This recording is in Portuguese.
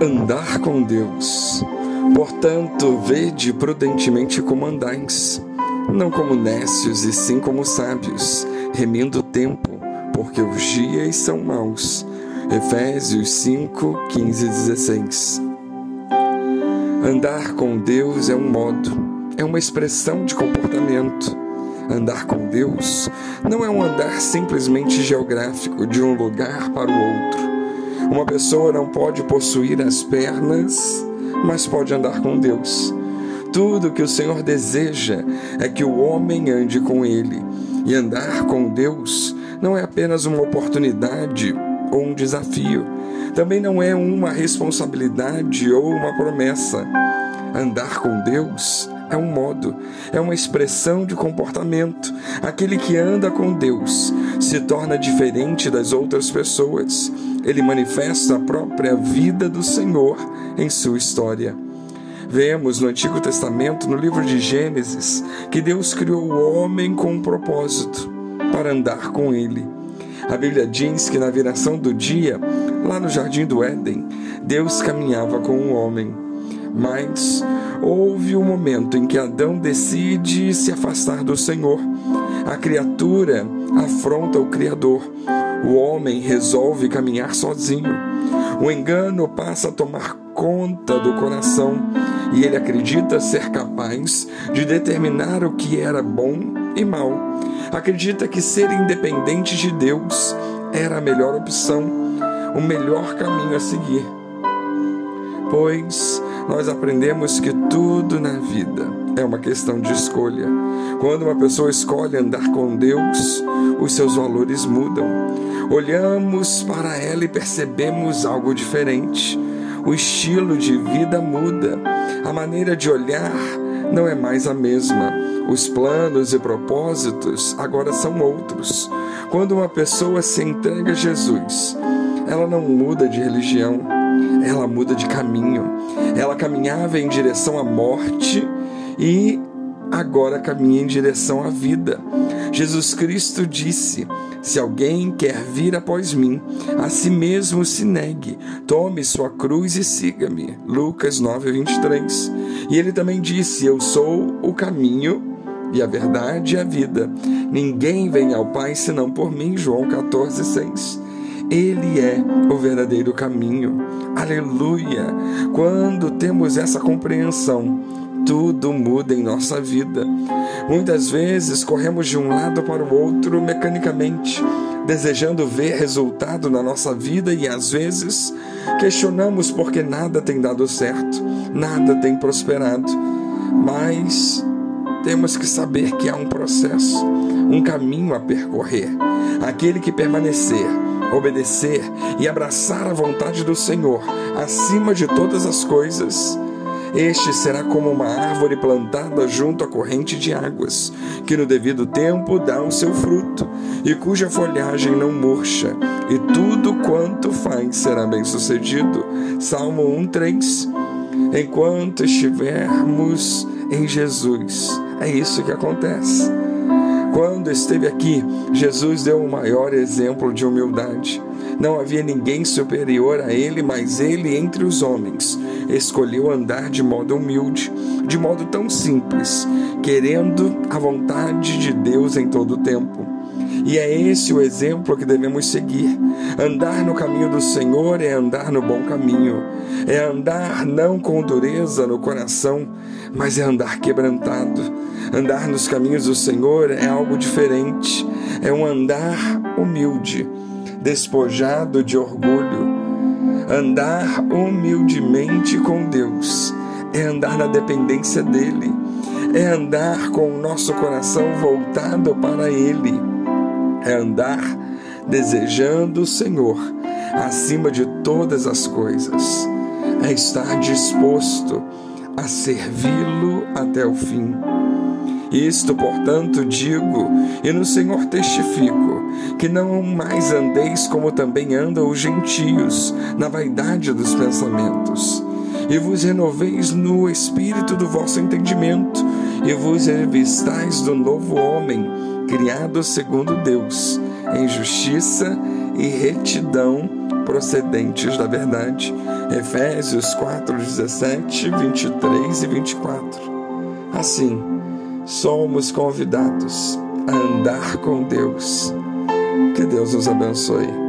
andar com Deus. Portanto, vede prudentemente como andais, não como nécios, e sim como sábios, remindo o tempo, porque os dias são maus. Efésios 5, 15 e 16. Andar com Deus é um modo, é uma expressão de comportamento. Andar com Deus não é um andar simplesmente geográfico de um lugar para o outro uma pessoa não pode possuir as pernas, mas pode andar com Deus. Tudo que o Senhor deseja é que o homem ande com Ele. E andar com Deus não é apenas uma oportunidade ou um desafio, também não é uma responsabilidade ou uma promessa. Andar com Deus é um modo, é uma expressão de comportamento. Aquele que anda com Deus se torna diferente das outras pessoas. Ele manifesta a própria vida do Senhor em sua história. Vemos no Antigo Testamento, no livro de Gênesis, que Deus criou o homem com um propósito para andar com ele. A Bíblia diz que na viração do dia, lá no jardim do Éden, Deus caminhava com o um homem. Mas houve um momento em que Adão decide se afastar do Senhor. A criatura afronta o Criador. O homem resolve caminhar sozinho. O engano passa a tomar conta do coração e ele acredita ser capaz de determinar o que era bom e mal. Acredita que ser independente de Deus era a melhor opção, o melhor caminho a seguir. Pois nós aprendemos que tudo na vida é uma questão de escolha. Quando uma pessoa escolhe andar com Deus, os seus valores mudam. Olhamos para ela e percebemos algo diferente. O estilo de vida muda. A maneira de olhar não é mais a mesma. Os planos e propósitos agora são outros. Quando uma pessoa se entrega a Jesus, ela não muda de religião, ela muda de caminho. Ela caminhava em direção à morte e agora caminha em direção à vida. Jesus Cristo disse: Se alguém quer vir após mim, a si mesmo se negue, tome sua cruz e siga-me. Lucas 9, 23. E ele também disse: Eu sou o caminho e a verdade e a vida. Ninguém vem ao Pai senão por mim. João 14, 6. Ele é o verdadeiro caminho. Aleluia! Quando temos essa compreensão, tudo muda em nossa vida. Muitas vezes corremos de um lado para o outro mecanicamente, desejando ver resultado na nossa vida e às vezes questionamos porque nada tem dado certo, nada tem prosperado. Mas temos que saber que há um processo, um caminho a percorrer. Aquele que permanecer obedecer e abraçar a vontade do Senhor acima de todas as coisas, este será como uma árvore plantada junto à corrente de águas, que no devido tempo dá o seu fruto, e cuja folhagem não murcha, e tudo quanto faz será bem sucedido. Salmo 1,3 Enquanto estivermos em Jesus, é isso que acontece. Quando esteve aqui, Jesus deu o maior exemplo de humildade. Não havia ninguém superior a ele, mas ele, entre os homens, escolheu andar de modo humilde, de modo tão simples, querendo a vontade de Deus em todo o tempo. E é esse o exemplo que devemos seguir. Andar no caminho do Senhor é andar no bom caminho. É andar não com dureza no coração, mas é andar quebrantado. Andar nos caminhos do Senhor é algo diferente. É um andar humilde, despojado de orgulho. Andar humildemente com Deus é andar na dependência dEle, é andar com o nosso coração voltado para Ele é andar desejando o Senhor acima de todas as coisas, é estar disposto a servi-lo até o fim. Isto, portanto, digo, e no Senhor testifico, que não mais andeis como também andam os gentios, na vaidade dos pensamentos, e vos renoveis no espírito do vosso entendimento, e vos revistais do novo homem, criado segundo Deus, em justiça e retidão procedentes da verdade. Efésios 4, 17, 23 e 24. Assim, somos convidados a andar com Deus. Que Deus nos abençoe.